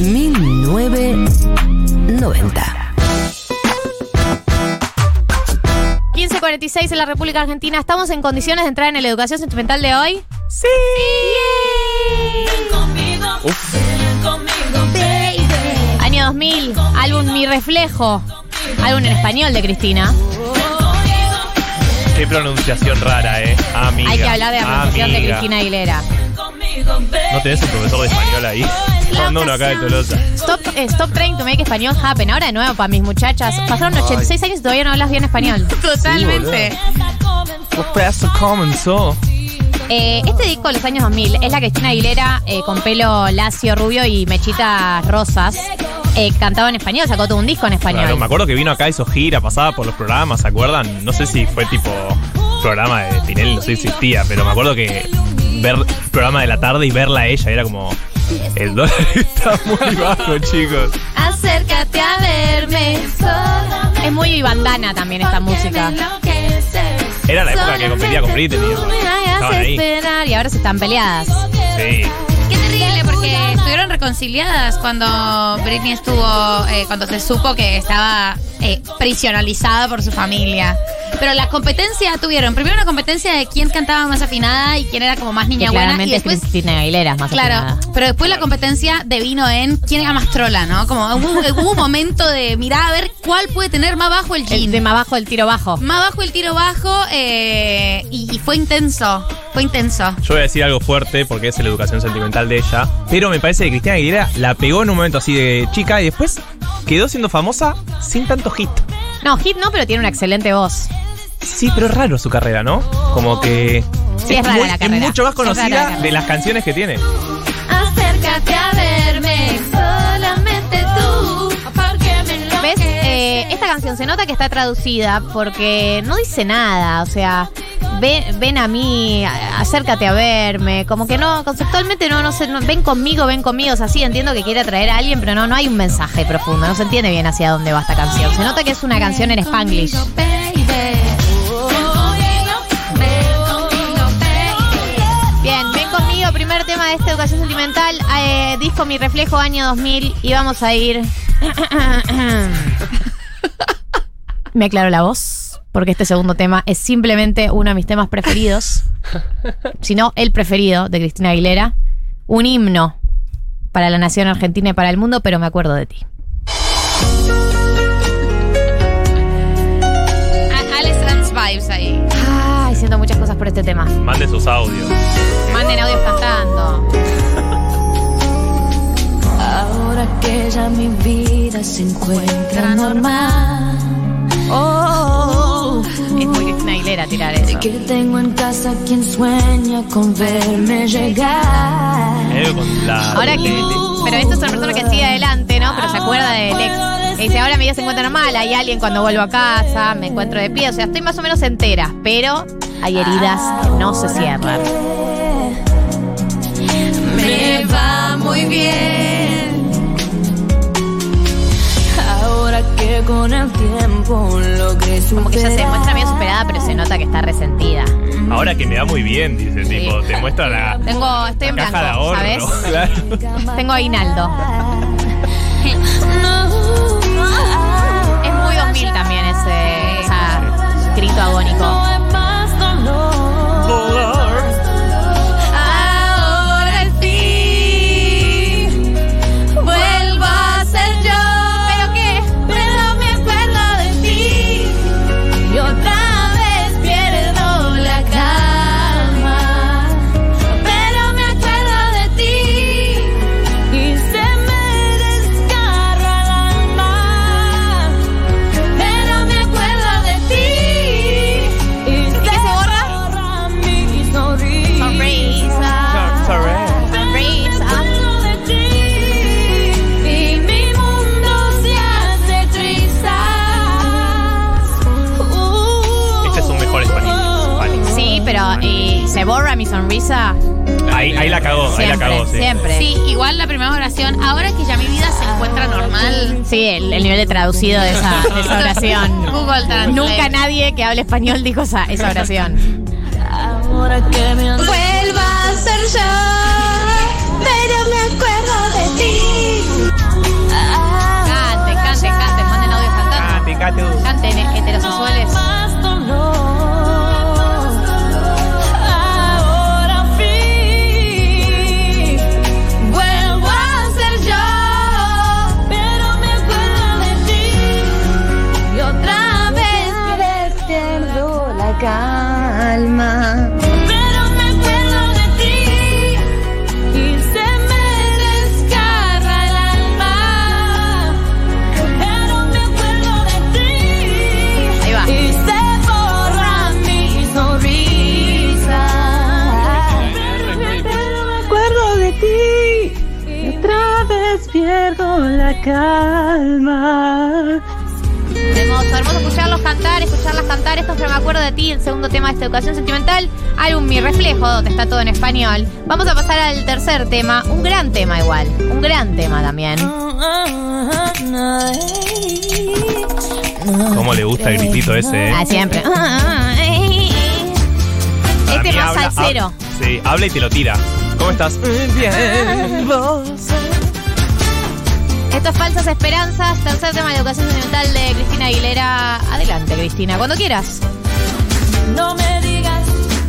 1990. 1546 en la República Argentina. ¿Estamos en condiciones de entrar en la educación sentimental de hoy? Sí. Uf, Año 2000, álbum Mi Reflejo. Álbum en español de Cristina. qué pronunciación rara, eh. Amiga. Hay que hablar de la pronunciación de amiga. Cristina Aguilera. ¿No tenés un profesor de español ahí? Acá de Tolosa. Stop, eh, stop trying to make español happen. Ahora de nuevo para mis muchachas. Pasaron 86 años y todavía no hablas bien español. Totalmente. ¿Qué pedazo comenzó? Eh, este disco de los años 2000 es la Cristina Aguilera eh, con pelo lacio, rubio y mechitas rosas. Eh, cantaba en español, sacó todo un disco en español. Claro, me acuerdo que vino acá, hizo gira, pasaba por los programas, ¿se acuerdan? No sé si fue tipo programa de Tinelli, no sé si existía, pero me acuerdo que ver programa de la tarde y verla a ella era como. El dólar está muy bajo, chicos. Acércate a verme. Es muy bandana también esta música. Era la época que competía con Britney. ¿no? Estaban ahí. esperar y ahora se están peleadas. Sí. Qué terrible, porque estuvieron reconciliadas cuando Britney estuvo, eh, cuando se supo que estaba eh, prisionalizada por su familia. Pero la competencia tuvieron, primero una competencia de quién cantaba más afinada y quién era como más Que niña buena. Y claramente después, Cristina Aguilera es más claro, afinada. pero después la competencia devino en quién era más trola, ¿no? Como hubo, hubo un momento de mirar a ver cuál puede tener más bajo el El jean. tema bajo, el tiro bajo. Más bajo el tiro bajo eh, y, y fue intenso, fue intenso. Yo voy a decir algo fuerte porque es la educación sentimental de ella. Pero me parece que Cristina Aguilera la pegó en un momento así de chica y después quedó siendo famosa sin tanto hit. No, hit no, pero tiene una excelente voz. Sí, pero es raro su carrera, ¿no? Como que. Sí, es rara muy- la carrera. Es mucho más Es rara la conocida de las canciones que tiene. Acércate a verme, solamente tú. ¿Ves? Eh, esta canción se nota que está traducida porque no dice nada. O sea, ven, ven a mí, acércate a verme. Como que no, conceptualmente no, no sé, no- ven conmigo, ven conmigo. O sea, sí entiendo que quiere atraer a alguien, pero no, no hay un mensaje profundo. No se entiende bien hacia dónde va esta canción. Se nota que es una canción en Spanglish. De esta educación sentimental, eh, disco Mi Reflejo, año 2000, y vamos a ir... Me aclaro la voz, porque este segundo tema es simplemente uno de mis temas preferidos, si no el preferido de Cristina Aguilera, un himno para la nación argentina y para el mundo, pero me acuerdo de ti. A- Alex Vibes ahí. Por este tema. Mande sus audios. Manden audios cantando. Ahora que ya mi vida se encuentra normal. Oh, es muy Cristina Aguilera tirar eso. Que tengo en casa quien sueña con verme llegar. Eh, con la. Ahora que. Pero esto es una persona que sigue adelante, ¿no? Pero se acuerda del ex. Que dice, ahora mi vida se encuentra normal, hay alguien cuando vuelvo a casa, me encuentro de pie. O sea, estoy más o menos entera, pero hay heridas que no se cierran. Me va muy bien. Ahora que con el tiempo logré Como que ella se muestra bien superada, pero se nota que está resentida. Ahora que me da muy bien, dice, tipo, te muestra la, Tengo, estoy en la caja de blanco, ahorro. ¿sabes? Claro. Tengo aguinaldo. Es muy 2000 también ese, ese grito agónico. Sonrisa? Ahí, ahí la cagó, ahí la Siempre, cagó, sí. siempre. Sí, igual la primera oración, ahora que ya mi vida se encuentra normal. Sí, el, el nivel de traducido de esa, de esa oración. Google Translate. Nunca nadie que hable español dijo esa, esa oración. Ahora que me Vuelva a ser yo, que me acuerdo de ti, el segundo tema de esta educación sentimental. Álbum Mi Reflejo, donde está todo en español. Vamos a pasar al tercer tema, un gran tema igual, un gran tema también. ¿Cómo le gusta el gritito ese, eh? Ah, siempre. Para Este más habla- salsero. hab- Sí, habla y te lo tira. ¿Cómo estás? Bien. Esto es Falsas Esperanzas, tercer tema de educación sentimental de Cristina Aguilera. Adelante, Cristina, cuando quieras. No me digas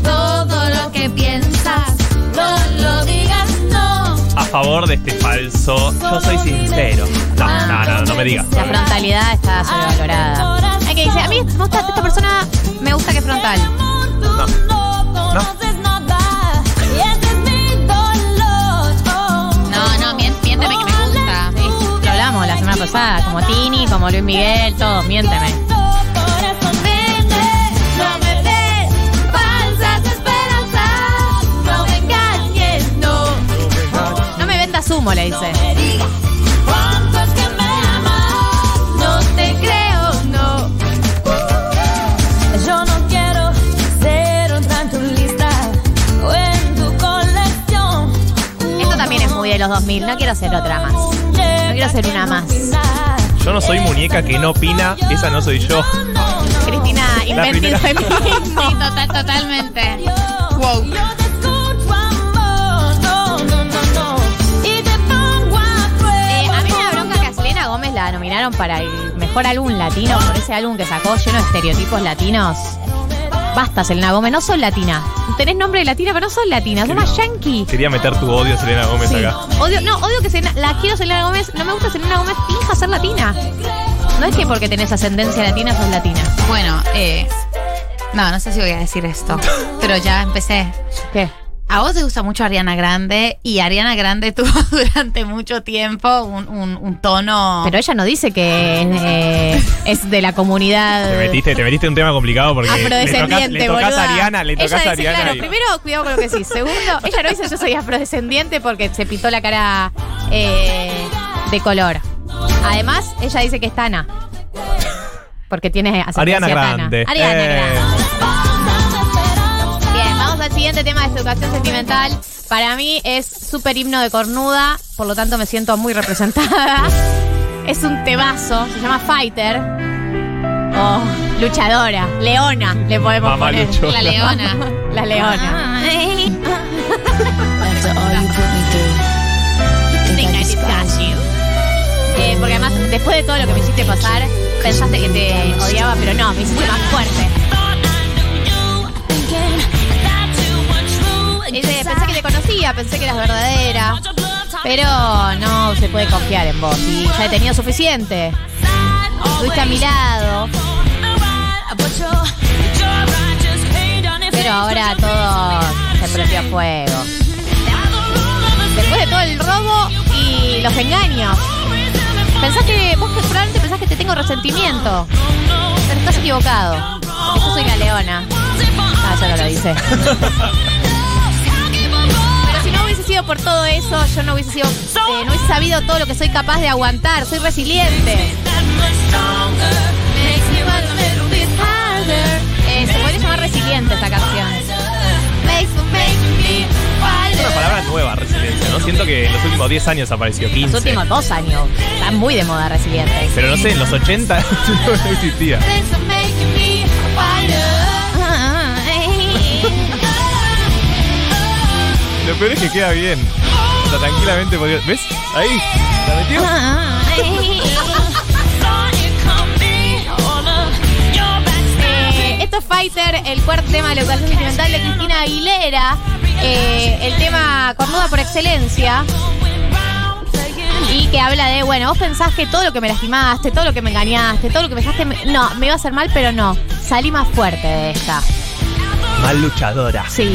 todo lo que piensas, no lo digas, no. A favor de este falso, yo soy sincero. No, no, no, no me digas. La frontalidad está sobrevalorada. Hay que decir, a mí me gusta, esta persona me gusta que es frontal. No. No semana pasada, como Tini, como Luis Miguel, todos, miénteme. No me vendas humo, le dice. Esto también es muy de los 2000, no quiero ser otra más. Quiero ser una más. Yo no soy muñeca que no opina, esa no soy yo. Cristina, invented primera. feminismo. Sí, total, totalmente. Wow. Eh, a mí me da bronca que a Selena Gómez la nominaron para el mejor álbum latino por ese álbum que sacó lleno de estereotipos latinos. Basta, Selena Gómez, no sos latina. Tenés nombre de latina, pero no sos latina, sos más yankee. Quería meter tu odio, Selena Gómez, Sí. acá. Odio, no, odio que Selena- la quiero Selena Gómez, no me gusta Selena Gómez, finja ser latina. No es que porque tenés ascendencia latina sos latina. Bueno, eh. No, no sé si voy a decir esto, pero ya empecé. ¿Qué? A vos te gusta mucho Ariana Grande y Ariana Grande tuvo durante mucho tiempo un, un- un tono. Pero ella no dice que eh, es de la comunidad Te metiste, te metiste en un tema complicado porque le tocas, afrodescendiente, le tocas a Ariana, le Ella tocas a Ariana. Claro, y- primero, cuidado con lo que decís. Segundo, ella no dice yo soy afrodescendiente porque se pintó la cara eh, de color. Además, ella dice que es Tana. Porque tiene Ariana Tana. Grande. Ariana Eh. Grande. Al siguiente tema de educación sentimental. Para mí es súper himno de cornuda, por lo tanto me siento muy representada. Es un temazo, se llama Fighter. Oh, luchadora, leona, le podemos Mamá poner. luchona. La leona. La leona. Eh, porque además, después de todo lo que me hiciste pasar, pensaste que te odiaba, pero no, me hiciste más fuerte. Dice, pensé que te conocía, pensé que eras verdadera, pero no se puede confiar en vos. Y ya he tenido suficiente. Estuviste a mi lado, pero ahora todo se prendió a fuego. Después de todo el robo y los engaños. Pensás que, vos probablemente pensás que te tengo resentimiento. Pero estás equivocado. Yo soy la leona. Ah, eso no lo dice. sido por todo eso, yo no hubiese sido, eh, no hubiese sabido todo lo que soy capaz de aguantar. Soy resiliente. Eh, se puede llamar resiliente esta canción. Es una palabra nueva, resiliencia, ¿no? Siento que en los últimos 10 años apareció, 15. Los últimos dos años. Está muy de moda resiliente. Pero no sé, en los 80 no existía. Peor es que queda bien. O sea, tranquilamente podría. ¿Ves? Ahí. ¿La metió? Eh, esto es Fighter, el cuarto tema de la educación sentimental de Cristina Aguilera. Eh, el tema cornuda por excelencia. Y que habla de, bueno, vos pensás que todo lo que me lastimaste, todo lo que me engañaste, todo lo que me dejaste, me- no, me iba a hacer mal, pero no. Salí más fuerte de esta. Mal luchadora. Sí.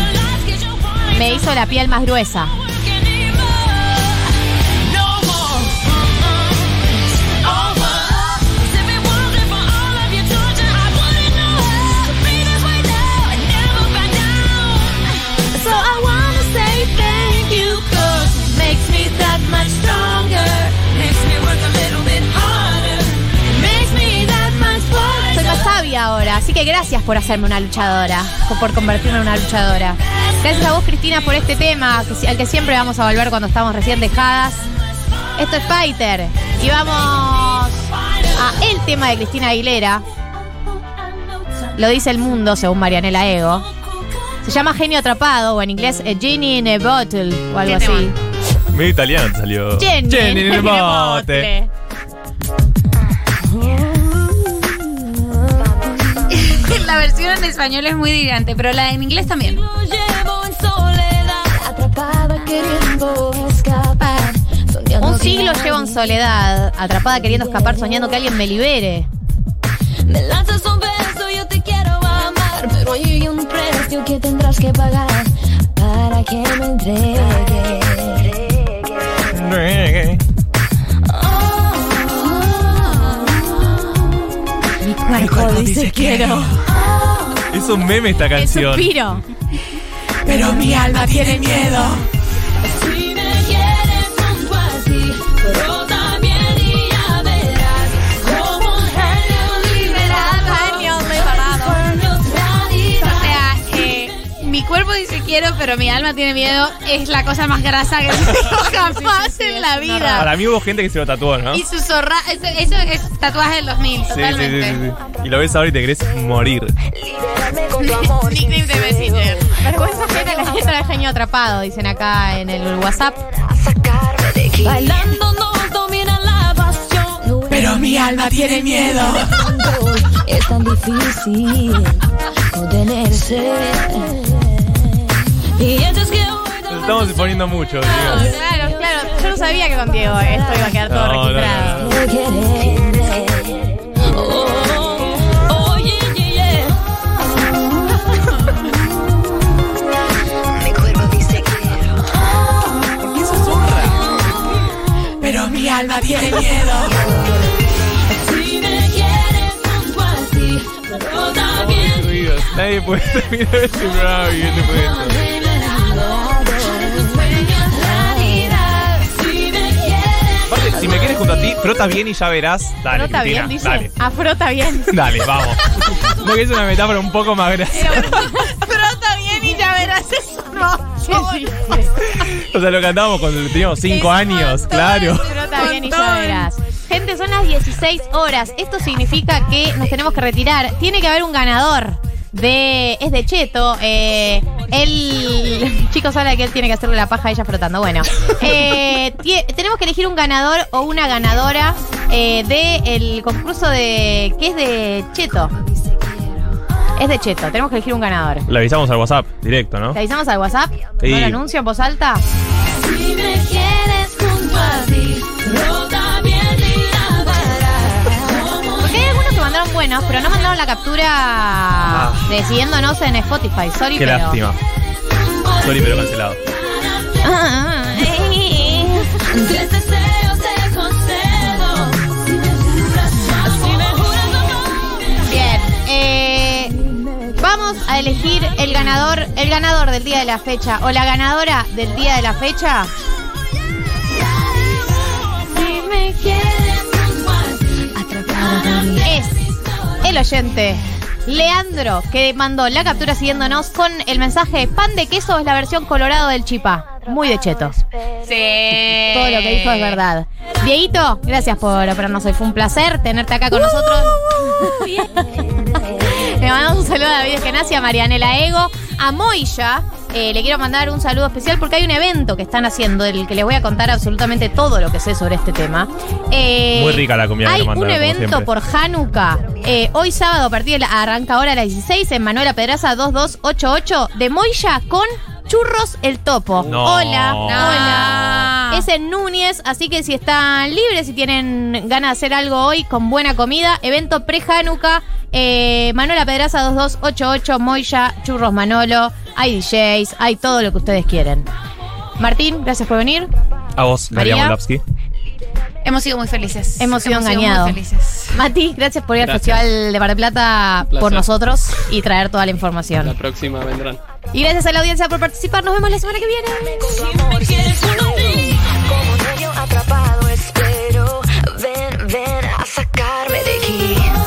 Me hizo la piel más gruesa. Luchadora. Así que gracias por hacerme una luchadora, por convertirme en una luchadora. Gracias a vos, Cristina, por este tema, al que siempre vamos a volver cuando estamos recién dejadas. Esto es Fighter. Y vamos a el tema de Cristina Aguilera. Lo dice el mundo, según Marianela Ego. Se llama Genio Atrapado, o en inglés eh, Genie in a Bottle, o algo así. Medio italiano salió. Jenny, Jenny en el bote. La versión en español es muy brillante, pero la en inglés también. Lo llevo en soledad, atrapada queriendo escapar. Un siglo llevo en soledad, atrapada queriendo escapar, soñando que alguien me libere. Me lanzas un beso, yo te quiero amar, pero hay un precio que tendrás que pagar para que me entregue. Mi cuerpo dice quiero. Es un meme esta El canción. suspiro. Pero mi alma tiene miedo. Si me quieres junto a ti, pero también y ya verás como un genio liberado. Genio liberado. O sea, eh, mi cuerpo dice quiero, pero mi alma tiene miedo. Es la cosa más grasa que tengo jamás en la vida. Para mí hubo gente que se lo tatuó, ¿no? Y su zorra, eso, eso es tatuaje del 2000, Sí, sí, sí, totalmente. sí, sí. Y lo ves ahora y te querés morir. Con tu amor. Nickname de Messenger. Vergüenza ajena la letra de genio atrapado, dicen acá en el WhatsApp. Bailando nos domina la pasión. Pero mi alma tiene miedo. Es tan difícil contenerse. Y que estamos poniendo mucho, Dios. Claro, claro. Yo no sabía que con Diego esto iba a quedar todo No, no, registrado. no. Alma tiene miedo. Si me quieres junto a ti, pero también Ruidos. Nadie puede terminar este programa viviendo con esto. Aparte, si me quieres junto a ti, frota bien y ya verás. Dale, Frota Cristina, bien, dice. dale. Afrota bien. Dale, vamos. No que es una metáfora un poco más graciosa. Frota bien y ya verás eso. No, Sí, sí. O sea, lo cantábamos cuando teníamos 5 Es un años, montón. claro. Y. Gente, son las 16 horas. Esto significa que nos tenemos que retirar. Tiene que haber un ganador. De, es de Cheto. Eh, él. Chicos, habla que él tiene que hacerle la paja a ella frotando. Bueno. Eh, tenemos que elegir un ganador o una ganadora eh, del concurso de. que es de Cheto. Es de Cheto. Tenemos que elegir un ganador. Le avisamos al WhatsApp directo, ¿no? ¿Te avisamos al WhatsApp? Sí. ¿No lo anuncio en voz alta? Si me quieres junto a ti, también. Porque hay algunos que mandaron buenos, pero no mandaron la captura de siguiéndonos en Spotify. Sorry, Ah. Qué pero. lástima. Sorry, pero cancelado. Vamos a elegir el ganador, el ganador del día de la fecha o la ganadora del día de la fecha. Es el oyente. Leandro, que mandó la captura siguiéndonos con el mensaje pan de queso es la versión colorado del chipá. Muy de cheto. Sí. Todo lo que dijo es verdad. Dieguito, gracias por operarnos hoy. Fue un placer tenerte acá con nosotros. David Eskenazi, a Marianela Ego, a Moya. Eh, le quiero mandar un saludo especial porque hay un evento que están haciendo del que les voy a contar absolutamente todo lo que sé sobre este tema. Eh, Muy rica la comida que Hay un mandaron, como evento por Hanukkah. eh, hoy sábado a partir de la, arranca ahora a las 16 en Manuela Pedraza 2288 de Moya con Churros el Topo. No. Hola, No. hola. Es en Núñez, así que si están libres, si tienen ganas de hacer algo hoy con buena comida, evento pre-Hanukkah, eh, Manuela Pedraza 2288, Moya, Churros Manolo, hay DJs, hay todo lo que ustedes quieren. Martín, gracias por venir. A vos, María. Moldavsky. Hemos sido muy felices. Hemos sido muy engañados. felices. Mati, gracias por ir al Gracias. Festival de Mar del Plata por nosotros y traer toda la La información. próxima vendrán. Y gracias a la audiencia por participar. Nos vemos la semana que viene. Si me